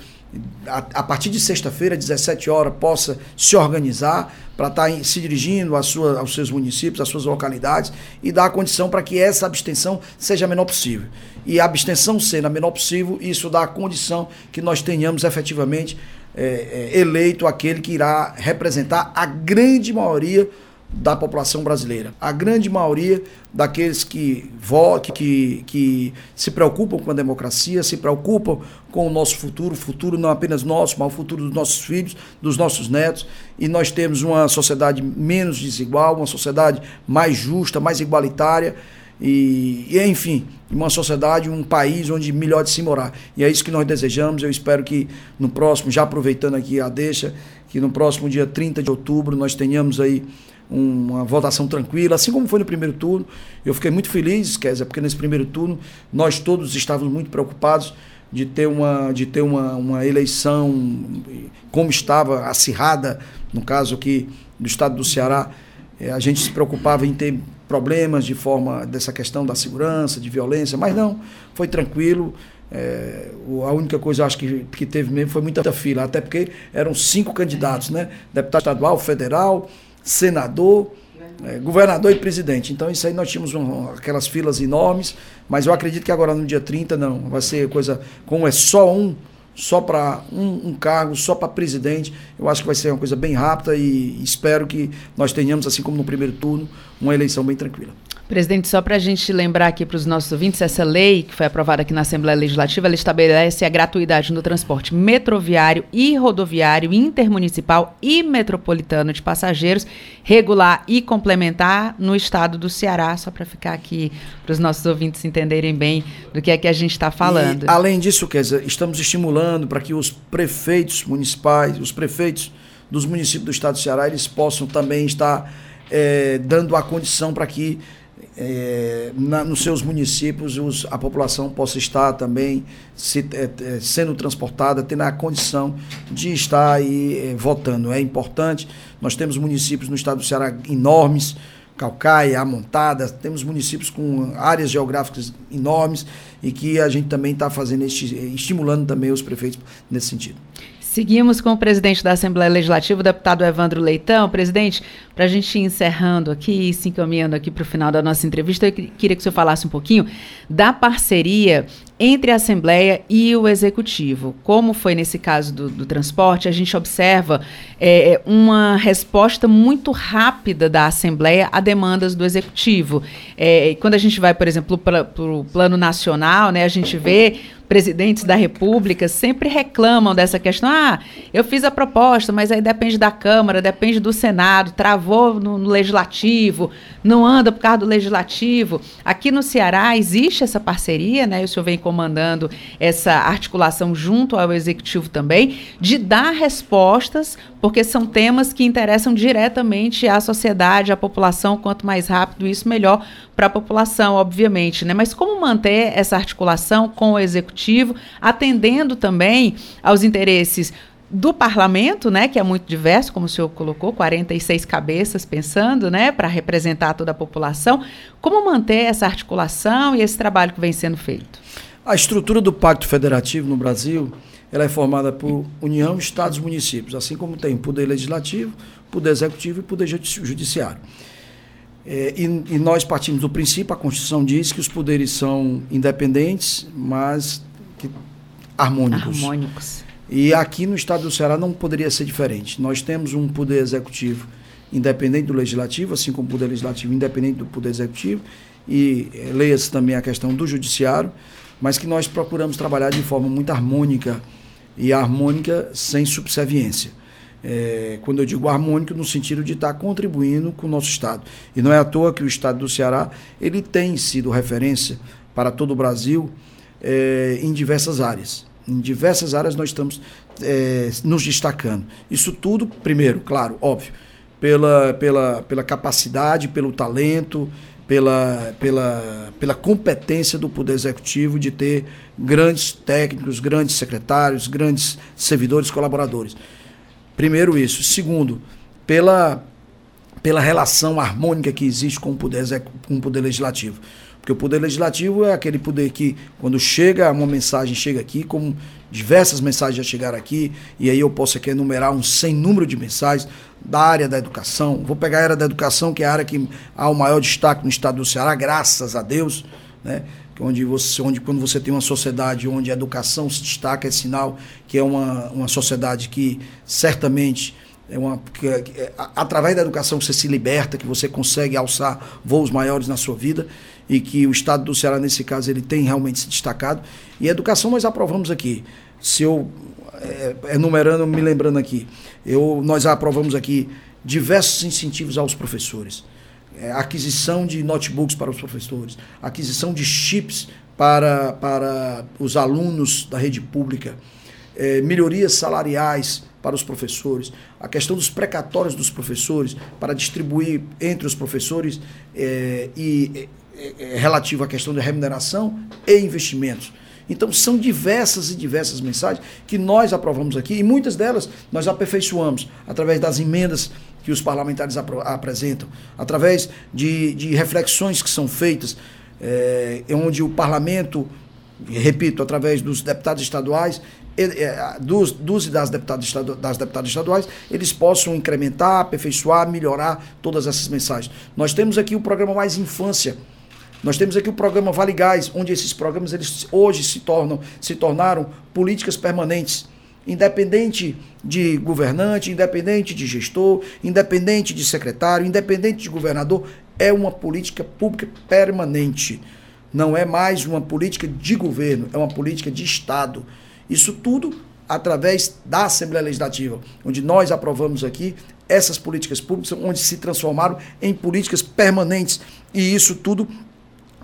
a, a, partir de sexta-feira, 17 horas, possa se organizar para estar tá se dirigindo sua, aos seus municípios, às suas localidades e dar a condição para que essa abstenção seja a menor possível. E a abstenção sendo a menor possível, isso dá a condição que nós tenhamos efetivamente é, é, eleito aquele que irá representar a grande maioria da população brasileira. A grande maioria daqueles que, votam, que, que se preocupam com a democracia, se preocupam com o nosso futuro, futuro não apenas nosso, mas o futuro dos nossos filhos, dos nossos netos. E nós temos uma sociedade menos desigual, uma sociedade mais justa, mais igualitária. E, e, enfim, uma sociedade, um país onde melhor de se morar. E é isso que nós desejamos. Eu espero que no próximo, já aproveitando aqui a deixa, que no próximo dia 30 de outubro nós tenhamos aí uma votação tranquila, assim como foi no primeiro turno. Eu fiquei muito feliz, dizer, porque nesse primeiro turno nós todos estávamos muito preocupados de ter uma, de ter uma, uma eleição como estava acirrada, no caso aqui do estado do Ceará. Eh, a gente se preocupava em ter problemas de forma dessa questão da segurança, de violência, mas não, foi tranquilo. É, a única coisa acho que, que teve mesmo foi muita fila, até porque eram cinco candidatos, né? Deputado estadual, federal, senador, é, governador e presidente. Então, isso aí nós tínhamos um, aquelas filas enormes, mas eu acredito que agora no dia 30 não, vai ser coisa como é só um, só para um, um, cargo, só para presidente. Eu acho que vai ser uma coisa bem rápida e espero que nós tenhamos, assim como no primeiro turno, uma eleição bem tranquila. Presidente, só para a gente lembrar aqui para os nossos ouvintes, essa lei que foi aprovada aqui na Assembleia Legislativa, ela estabelece a gratuidade no transporte metroviário e rodoviário intermunicipal e metropolitano de passageiros, regular e complementar no estado do Ceará, só para ficar aqui para os nossos ouvintes entenderem bem do que é que a gente está falando. E, além disso, quer dizer, estamos estimulando para que os prefeitos municipais, os prefeitos dos municípios do estado do Ceará, eles possam também estar é, dando a condição para que é, na, nos seus municípios os, a população possa estar também se, é, é, sendo transportada, tendo a condição de estar aí é, votando. É importante. Nós temos municípios no estado do Ceará enormes, Calcaia, Amontada, temos municípios com áreas geográficas enormes e que a gente também está fazendo, estimulando também os prefeitos nesse sentido. Seguimos com o presidente da Assembleia Legislativa, o deputado Evandro Leitão. Presidente, para a gente ir encerrando aqui e se encaminhando aqui para o final da nossa entrevista, eu queria que o senhor falasse um pouquinho da parceria entre a Assembleia e o Executivo. Como foi nesse caso do, do transporte, a gente observa é, uma resposta muito rápida da Assembleia a demandas do Executivo. É, quando a gente vai, por exemplo, para o plano nacional, né, a gente vê presidentes da República sempre reclamam dessa questão. Ah, eu fiz a proposta, mas aí depende da Câmara, depende do Senado, travou no, no Legislativo, não anda por causa do Legislativo. Aqui no Ceará existe essa parceria, né? O senhor vem comandando essa articulação junto ao Executivo também, de dar respostas, porque são temas que interessam diretamente à sociedade, à população. Quanto mais rápido isso, melhor para a população, obviamente, né? Mas como manter essa articulação com o executivo, atendendo também aos interesses do parlamento, né, que é muito diverso, como o senhor colocou, 46 cabeças pensando, né, para representar toda a população. Como manter essa articulação e esse trabalho que vem sendo feito? A estrutura do Pacto Federativo no Brasil, ela é formada por União, Estados e Municípios, assim como tem Poder Legislativo, Poder Executivo e Poder Judiciário. É, e, e, nós partimos do princípio, a Constituição diz que os poderes são independentes, mas que, harmônicos. Harmônicos. E aqui no estado do Ceará não poderia ser diferente. Nós temos um poder executivo independente do legislativo, assim como o poder legislativo independente do poder executivo, e é, leia-se também a questão do judiciário, mas que nós procuramos trabalhar de forma muito harmônica e harmônica sem subserviência. É, quando eu digo harmônico, no sentido de estar contribuindo com o nosso Estado. E não é à toa que o Estado do Ceará ele tem sido referência para todo o Brasil é, em diversas áreas. Em diversas áreas nós estamos é, nos destacando. Isso tudo, primeiro, claro, óbvio, pela, pela, pela capacidade, pelo talento, pela, pela, pela competência do Poder Executivo de ter grandes técnicos, grandes secretários, grandes servidores, colaboradores. Primeiro isso. Segundo, pela, pela relação harmônica que existe com o poder, com o poder legislativo. Porque o poder legislativo é aquele poder que, quando chega uma mensagem, chega aqui, como diversas mensagens já chegaram aqui, e aí eu posso aqui enumerar um sem número de mensagens da área da educação. Vou pegar a área da educação, que é a área que há o maior destaque no estado do Ceará, graças a Deus, né? onde, você, onde quando você tem uma sociedade onde a educação se destaca, é sinal que é uma, uma sociedade que certamente é uma, que, é, através da educação você se liberta, que você consegue alçar voos maiores na sua vida e que o estado do Ceará, nesse caso, ele tem realmente se destacado. E educação nós aprovamos aqui. Se eu, é, enumerando, me lembrando aqui, eu, nós aprovamos aqui diversos incentivos aos professores. É, aquisição de notebooks para os professores, aquisição de chips para, para os alunos da rede pública, é, melhorias salariais para os professores, a questão dos precatórios dos professores para distribuir entre os professores é, e relativo à questão de remuneração e investimentos. Então, são diversas e diversas mensagens que nós aprovamos aqui e muitas delas nós aperfeiçoamos através das emendas que os parlamentares ap apresentam, através de, de, reflexões que são feitas, é, onde o parlamento, repito, através dos deputados estaduais, é, dos, dos e das deputadas, das deputadas estaduais, eles possam incrementar, aperfeiçoar, melhorar todas essas mensagens. Nós temos aqui o programa Mais Infância. Nós temos aqui o programa Vale Gás, onde esses programas eles hoje se tornam, se tornaram políticas permanentes. Independente de governante, independente de gestor, independente de secretário, independente de governador, é uma política pública permanente. Não é mais uma política de governo, é uma política de Estado. Isso tudo através da Assembleia Legislativa, onde nós aprovamos aqui essas políticas públicas, onde se transformaram em políticas permanentes. E isso tudo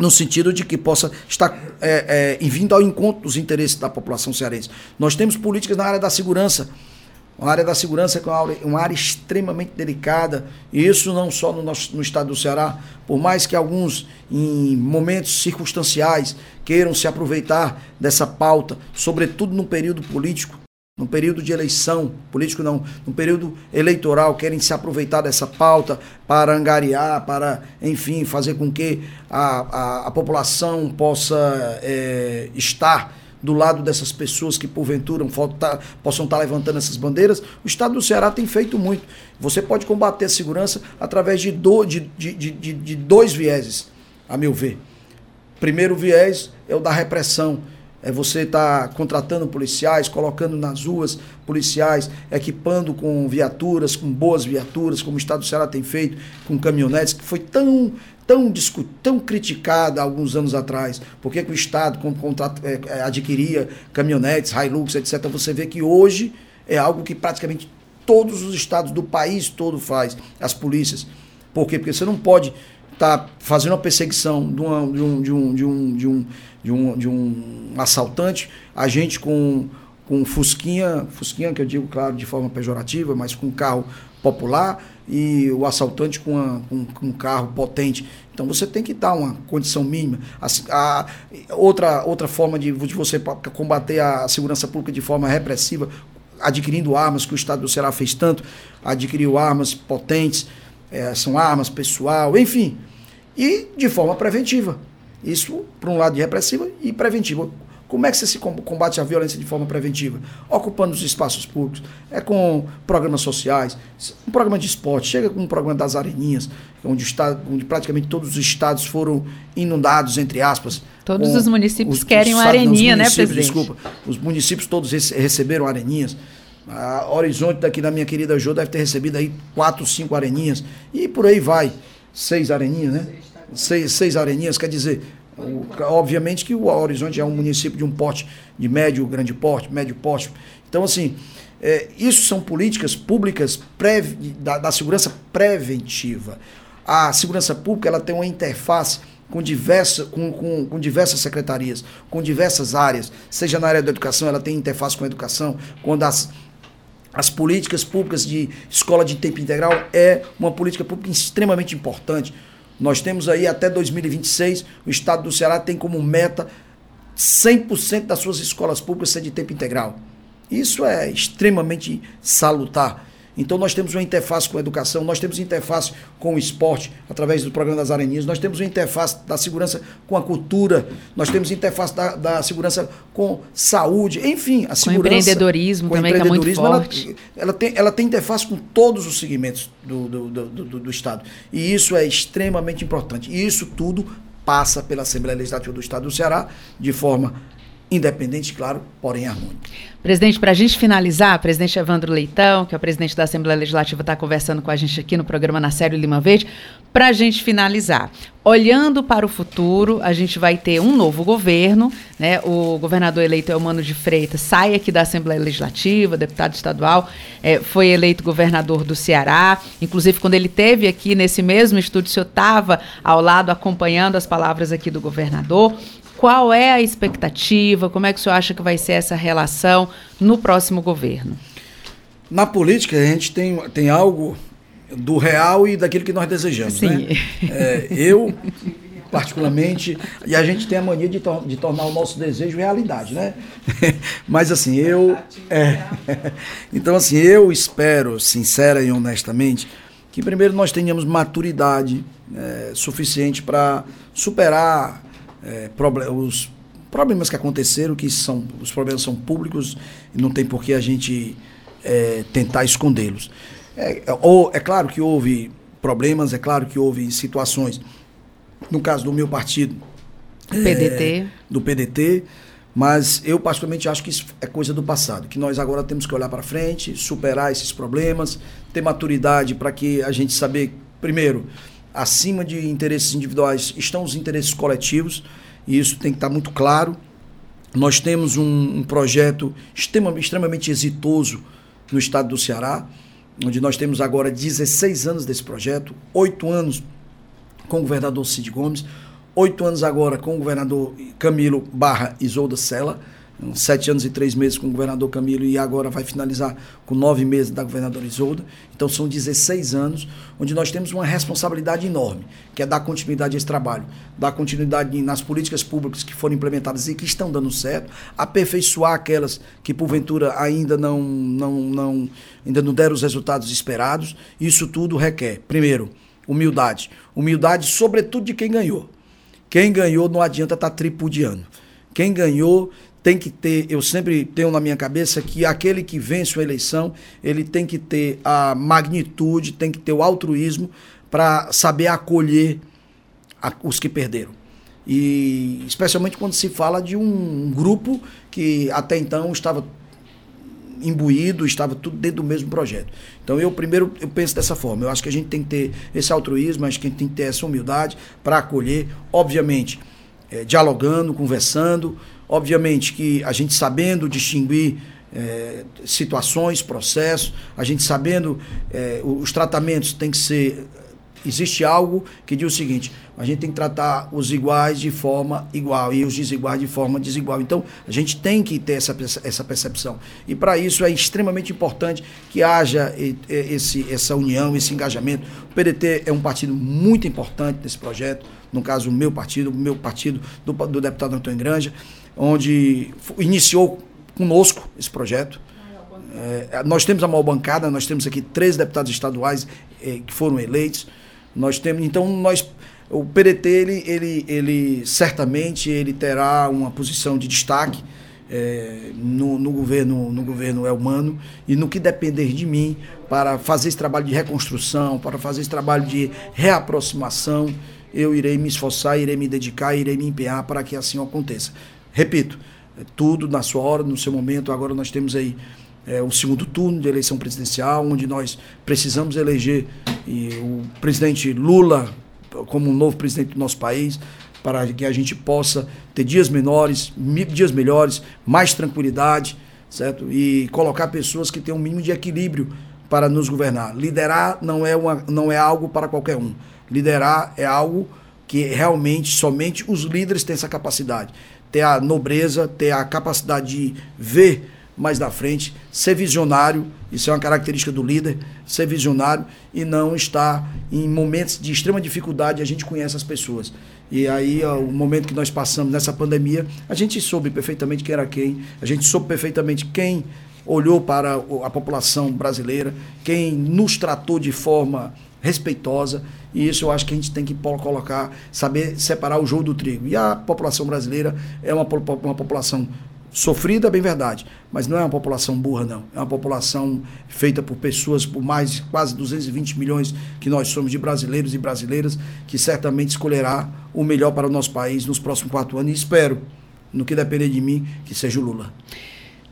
no sentido de que possa estar é, é, vindo ao encontro dos interesses da população cearense. Nós temos políticas na área da segurança, uma área da segurança é uma área, uma área extremamente delicada, e isso não só no, nosso, no estado do Ceará, por mais que alguns, em momentos circunstanciais, queiram se aproveitar dessa pauta, sobretudo no período político, no período de eleição, político não, no período eleitoral, querem se aproveitar dessa pauta para angariar, para, enfim, fazer com que a, a, a população possa é, estar do lado dessas pessoas que porventura tá, possam estar tá levantando essas bandeiras, o Estado do Ceará tem feito muito. Você pode combater a segurança através de, do, de, de, de, de dois vieses, a meu ver. Primeiro viés é o da repressão. É você estar tá contratando policiais, colocando nas ruas policiais, equipando com viaturas, com boas viaturas, como o Estado do Ceará tem feito, com caminhonetes, que foi tão tão, tão criticada há alguns anos atrás. Por que, o Estado é, é, adquiria caminhonetes, Hilux, etc. Você vê que hoje é algo que praticamente todos os estados do país todo faz, as polícias. Por quê? Porque você não pode estar tá fazendo uma perseguição de, uma, de, um, de, um, de, um, de, um, de, um, de um assaltante, a gente com, com fusquinha, fusquinha que eu digo, claro, de forma pejorativa, mas com carro popular, e o assaltante com, com, com, um carro potente. Então você tem que dar uma condição mínima. A, a, outra, outra forma de, de você combater a segurança pública de forma repressiva, adquirindo armas, que o Estado do Ceará fez tanto, adquiriu armas potentes, é, são armas pessoal, enfim. E de forma preventiva. Isso, por um lado, de repressiva e preventiva. Como é que você se combate a violência de forma preventiva? Ocupando os espaços públicos, é com programas sociais, um programa de esporte, chega com um programa das areninhas, onde, está, onde praticamente todos os estados foram inundados, entre aspas. Todos os municípios os, querem uma areninha, né, presidente? Desculpa, os municípios todos receberam areninhas. A Horizonte daqui da minha querida Jô deve ter recebido aí quatro, cinco areninhas. E por aí vai. Seis areninhas, né? Seis, seis areninhas, quer dizer, obviamente que o Horizonte é um município de um porte de médio, grande porte, médio porte. Então, assim, é, isso são políticas públicas da, da, segurança preventiva. A segurança pública ela tem uma interface com, diversa, com, com, com, diversas secretarias, com diversas áreas, seja na área da educação, ela tem interface com a educação, quando as, as políticas públicas de escola de tempo integral é uma política pública extremamente importante nós temos aí até 2026, o estado do Ceará tem como meta 100% das suas escolas públicas ser de tempo integral. Isso é extremamente salutar. Então nós temos uma interface com a educação, nós temos interface com o esporte, através do programa das areninhas, nós temos uma interface da segurança com a cultura, nós temos interface da, da segurança com saúde, enfim, a segurança. Com empreendedorismo com também, empreendedorismo, que é muito forte. Ela, ela, tem, ela tem interface com todos os segmentos do, do, do, do, do Estado. E isso é extremamente importante. E isso tudo passa pela Assembleia Legislativa do Estado do Ceará de forma independente, claro, porém harmônico. Presidente, para a gente finalizar, presidente Evandro Leitão, que é o presidente da Assembleia Legislativa, está conversando com a gente aqui no programa Na Série Lima Verde. Para a gente finalizar, olhando para o futuro, a gente vai ter um novo governo, né? O governador eleito é o Mano de Freitas, sai aqui da Assembleia Legislativa, deputado estadual, é, foi eleito governador do Ceará. Inclusive, quando ele teve aqui nesse mesmo estúdio, o senhor estava ao lado acompanhando as palavras aqui do governador. Qual é a expectativa? Como é que o senhor acha que vai ser essa relação no próximo governo? Na política, a gente tem, tem algo do real e daquilo que nós desejamos. Sim. Né? É, eu, particularmente, e a gente tem a mania de, tor de tornar o nosso desejo realidade, né? (laughs) Mas assim, eu. É, (laughs) então, assim, eu espero, sincera e honestamente, que primeiro nós tenhamos maturidade é, suficiente para superar é, os problemas que aconteceram, que são os problemas são públicos e não tem por que a gente é, tentar escondê-los. É, ou, é claro que houve problemas, é claro que houve situações, no caso do meu partido, PDT. É, do PDT, mas eu particularmente acho que isso é coisa do passado, que nós agora temos que olhar para frente, superar esses problemas, ter maturidade para que a gente saber, primeiro, acima de interesses individuais estão os interesses coletivos, e isso tem que estar muito claro. Nós temos um, um projeto extremamente, exitoso no estado do Ceará, onde nós temos agora 16 anos desse projeto, oito anos com o governador Cid Gomes, oito anos agora com o governador Camilo Barra Isolda Sela, sete anos e três meses com o governador Camilo e agora vai finalizar com nove meses da governadora Isolda. Então são 16 anos onde nós temos uma responsabilidade enorme, que é dar continuidade a esse trabalho, dar continuidade nas políticas públicas que foram implementadas e que estão dando certo, aperfeiçoar aquelas que porventura ainda não, não, não, ainda não deram os resultados esperados. Isso tudo requer, primeiro, humildade. Humildade, sobretudo, de quem ganhou. Quem ganhou não adianta estar tá tripudiando. Quem ganhou tem que ter, eu sempre tenho na minha cabeça que aquele que vence uma eleição, ele tem que ter a magnitude, tem que ter o altruísmo para saber acolher a, os que perderam. E especialmente quando se fala de um, um grupo que até então estava imbuído, estava tudo dentro do mesmo projeto. Então eu primeiro eu penso dessa forma. Eu acho que a gente tem que ter esse altruísmo, acho que a gente tem que ter essa humildade para acolher, obviamente, é, dialogando, conversando, Obviamente que a gente sabendo distinguir é, situações, processos, a gente sabendo é, os tratamentos tem que ser. Existe algo que diz o seguinte: a gente tem que tratar os iguais de forma igual e os desiguais de forma desigual. Então, a gente tem que ter essa, essa percepção. E para isso é extremamente importante que haja esse, essa união, esse engajamento. O PDT é um partido muito importante nesse projeto, no caso, o meu partido, o meu partido do, do deputado Antônio Granja onde iniciou conosco esse projeto. É, nós temos a maior bancada, nós temos aqui três deputados estaduais é, que foram eleitos. Nós temos, então nós, o PDT ele, ele, ele certamente ele terá uma posição de destaque é, no, no, governo no governo Elmano e no que depender de mim para fazer esse trabalho de reconstrução, para fazer esse trabalho de reaproximação, eu irei me esforçar, irei me dedicar, irei me empenhar para que assim aconteça. Repito, tudo na sua hora, no seu momento. Agora nós temos aí é, o segundo turno de eleição presidencial, onde nós precisamos eleger o presidente Lula como um novo presidente do nosso país, para que a gente possa ter dias menores, dias melhores, mais tranquilidade, certo? E colocar pessoas que tenham um mínimo de equilíbrio para nos governar. Liderar não é, uma, não é algo para qualquer um. Liderar é algo que realmente somente os líderes têm essa capacidade ter a nobreza, ter a capacidade de ver mais na frente, ser visionário, isso é uma característica do líder, ser visionário e não estar em momentos de extrema dificuldade, a gente conhece as pessoas. E aí, o momento que nós passamos nessa pandemia, a gente soube perfeitamente quem era quem, a gente soube perfeitamente quem olhou para a população brasileira, quem nos tratou de forma respeitosa, e isso eu acho que a gente tem que colocar, saber separar o jogo do trigo. E a população brasileira é uma, uma população sofrida, bem verdade, mas não é uma população burra, não. É uma população feita por pessoas, por mais quase 220 milhões que nós somos de brasileiros e brasileiras, que certamente escolherá o melhor para o nosso país nos próximos quatro anos. E espero, no que depender de mim, que seja o Lula.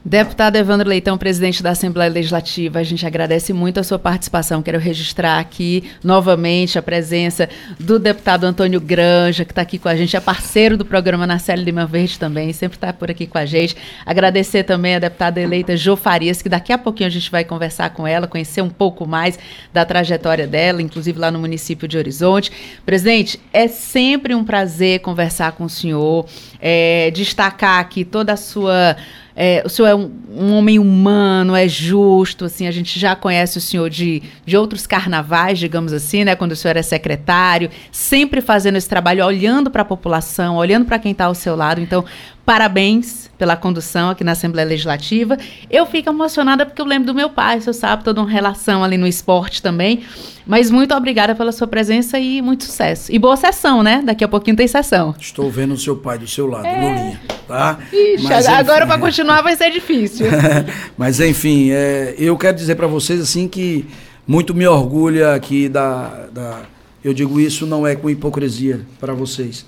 Deputado Evandro Leitão, presidente da Assembleia Legislativa, a gente agradece muito a sua participação. Quero registrar aqui novamente a presença do deputado Antônio Granja, que está aqui com a gente, é parceiro do programa Narcélio Lima Verde também, sempre está por aqui com a gente. Agradecer também a deputada eleita Jo Farias, que daqui a pouquinho a gente vai conversar com ela, conhecer um pouco mais da trajetória dela, inclusive lá no município de Horizonte. Presidente, é sempre um prazer conversar com o senhor, é, destacar aqui toda a sua é, o senhor é um, um, homem humano, é justo, assim, a gente já conhece o senhor de, de outros carnavais, digamos assim, né, quando o senhor é secretário, sempre fazendo esse trabalho, olhando para a população, olhando para quem está ao seu lado. Então, Parabéns pela condução aqui na Assembleia Legislativa. Eu fico emocionada porque eu lembro do meu pai, você sabe, toda uma relação ali no esporte também. Mas muito obrigada pela sua presença e muito sucesso. E boa sessão, né? Daqui a pouquinho tem sessão. Estou vendo o seu pai do seu lado, é... Lulinha, tá? Ixi, Mas, agora para continuar vai ser difícil. (laughs) Mas enfim, é, eu quero dizer para vocês assim que muito me orgulha aqui da, da... Eu digo isso não é com hipocrisia para vocês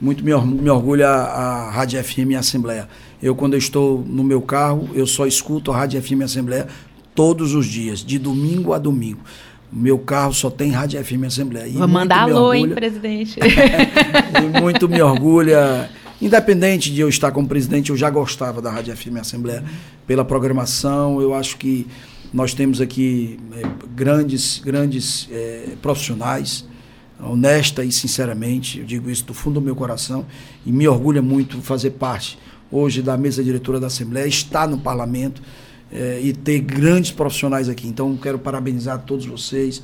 muito me, me orgulha a, a Rádio FM Assembleia. Eu, quando eu estou no meu carro, eu só escuto a Rádio FM Assembleia todos os dias, de domingo a domingo. Meu carro só tem Rádio FM Assembleia. E Vou mandar alô, orgulha, hein, presidente? (laughs) e muito me orgulha. Independente de eu estar como presidente, eu já gostava da Rádio FM Assembleia pela programação. Eu acho que nós temos aqui é, grandes, grandes é, profissionais honesta e sinceramente, eu digo isso do fundo do meu coração e me orgulha muito fazer parte hoje da mesa diretora da Assembleia, estar no parlamento é, e ter grandes profissionais aqui. Então, quero parabenizar todos vocês.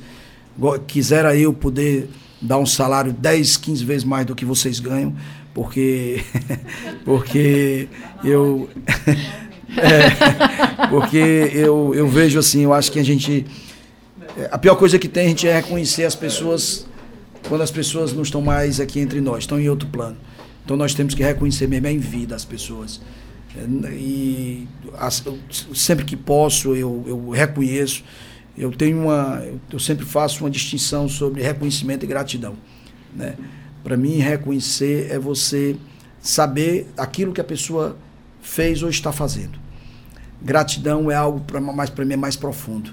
Quisera eu poder dar um salário 10, 15 vezes mais do que vocês ganham, porque, (laughs) porque eu. (laughs) é, porque eu, eu vejo assim, eu acho que a gente. É, a pior coisa que tem a gente é reconhecer as pessoas quando as pessoas não estão mais aqui entre nós, estão em outro plano. Então nós temos que reconhecer mesmo em vida as pessoas. É, e as, sempre que posso, eu, eu reconheço. Eu tenho uma. Eu sempre faço uma distinção sobre reconhecimento e gratidão. Né? Para mim, reconhecer é você saber aquilo que a pessoa fez ou está fazendo. Gratidão é algo para mais para mim é mais profundo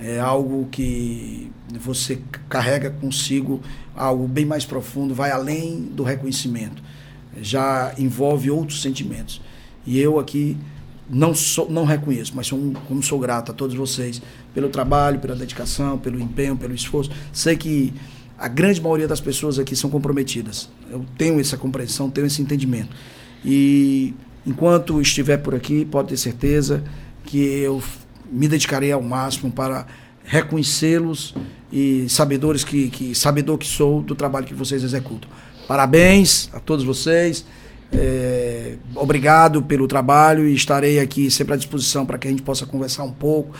é algo que você carrega consigo algo bem mais profundo, vai além do reconhecimento, já envolve outros sentimentos. E eu aqui não sou, não reconheço, mas sou, como sou grato a todos vocês pelo trabalho, pela dedicação, pelo empenho, pelo esforço. Sei que a grande maioria das pessoas aqui são comprometidas. Eu tenho essa compreensão, tenho esse entendimento. E enquanto estiver por aqui, pode ter certeza que eu me dedicarei ao máximo para reconhecê-los e sabedores que, que sabedor que sou do trabalho que vocês executam. Parabéns a todos vocês. É, obrigado pelo trabalho e estarei aqui sempre à disposição para que a gente possa conversar um pouco,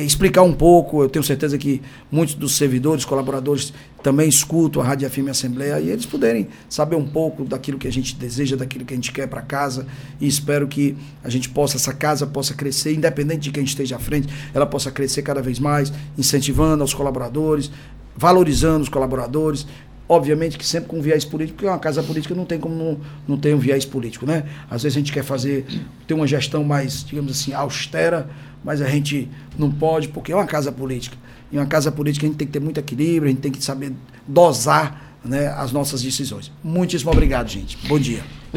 explicar um pouco. Eu tenho certeza que muitos dos servidores, colaboradores também escutam a Rádio FM Assembleia e eles puderem saber um pouco daquilo que a gente deseja, daquilo que a gente quer para casa. E espero que a gente possa, essa casa possa crescer, independente de quem esteja à frente, ela possa crescer cada vez mais, incentivando aos colaboradores, valorizando os colaboradores, obviamente que sempre com viés político, porque uma casa política não tem como não, não ter um viés político, né? Às vezes a gente quer fazer, ter uma gestão mais, digamos assim, austera, mas a gente não pode, porque é uma casa política. Em uma casa política a gente tem que ter muito equilíbrio, a gente tem que saber dosar né, as nossas decisões. Muitíssimo obrigado, gente. Bom dia.